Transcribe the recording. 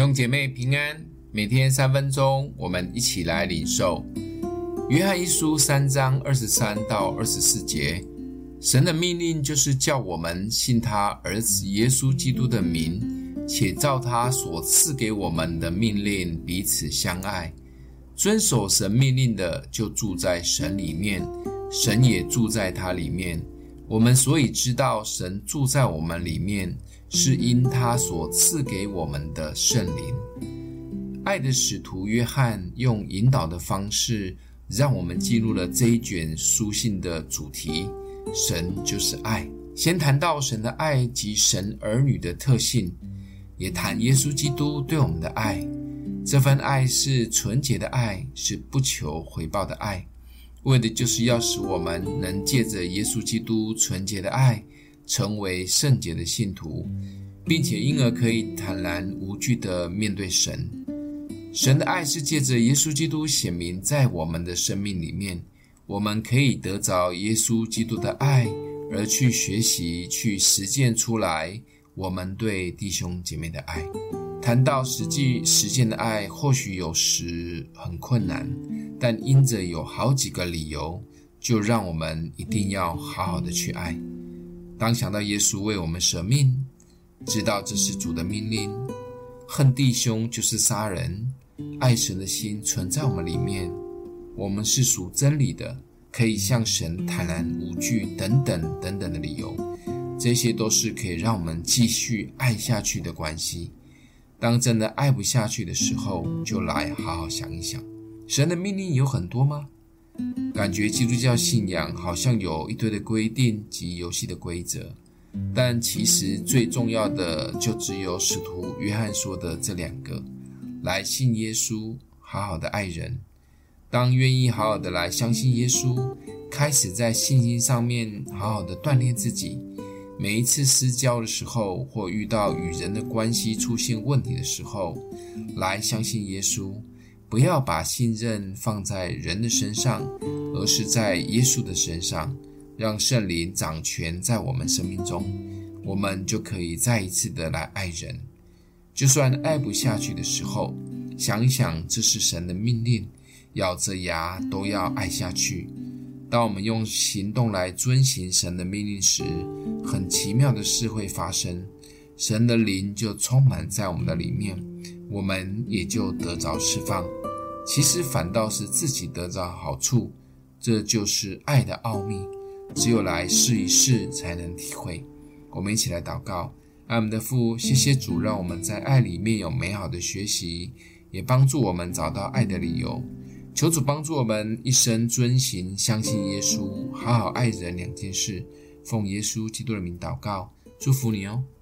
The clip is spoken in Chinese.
兄姐妹平安，每天三分钟，我们一起来领受约翰一书三章二十三到二十四节。神的命令就是叫我们信他儿子耶稣基督的名，且照他所赐给我们的命令彼此相爱。遵守神命令的，就住在神里面，神也住在他里面。我们所以知道神住在我们里面，是因他所赐给我们的圣灵。爱的使徒约翰用引导的方式，让我们进入了这一卷书信的主题：神就是爱。先谈到神的爱及神儿女的特性，也谈耶稣基督对我们的爱。这份爱是纯洁的爱，是不求回报的爱。为的就是要使我们能借着耶稣基督纯洁的爱，成为圣洁的信徒，并且因而可以坦然无惧地面对神。神的爱是借着耶稣基督显明在我们的生命里面，我们可以得着耶稣基督的爱，而去学习、去实践出来我们对弟兄姐妹的爱。谈到实际实践的爱，或许有时很困难，但因着有好几个理由，就让我们一定要好好的去爱。当想到耶稣为我们舍命，知道这是主的命令，恨弟兄就是杀人，爱神的心存在我们里面，我们是属真理的，可以向神坦然无惧，等等等等的理由，这些都是可以让我们继续爱下去的关系。当真的爱不下去的时候，就来好好想一想，神的命令有很多吗？感觉基督教信仰好像有一堆的规定及游戏的规则，但其实最重要的就只有使徒约翰说的这两个：来信耶稣，好好的爱人。当愿意好好的来相信耶稣，开始在信心上面好好的锻炼自己。每一次私交的时候，或遇到与人的关系出现问题的时候，来相信耶稣，不要把信任放在人的身上，而是在耶稣的身上，让圣灵掌权在我们生命中，我们就可以再一次的来爱人。就算爱不下去的时候，想一想这是神的命令，咬着牙都要爱下去。当我们用行动来遵行神的命令时，很奇妙的事会发生，神的灵就充满在我们的里面，我们也就得着释放。其实反倒是自己得着好处，这就是爱的奥秘，只有来试一试才能体会。我们一起来祷告，爱我们的父，谢谢主，让我们在爱里面有美好的学习，也帮助我们找到爱的理由。求主帮助我们一生遵行、相信耶稣、好好爱人两件事。奉耶稣基督的名祷告，祝福你哦。